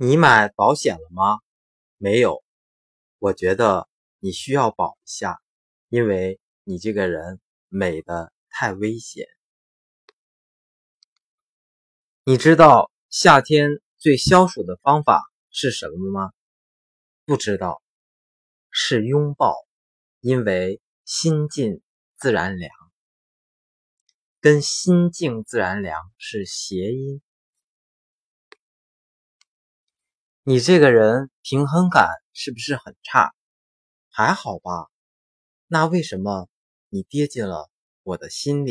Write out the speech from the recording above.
你买保险了吗？没有，我觉得你需要保一下，因为你这个人美的太危险。你知道夏天最消暑的方法是什么吗？不知道，是拥抱，因为心静自然凉，跟心静自然凉是谐音。你这个人平衡感是不是很差？还好吧？那为什么你跌进了我的心里？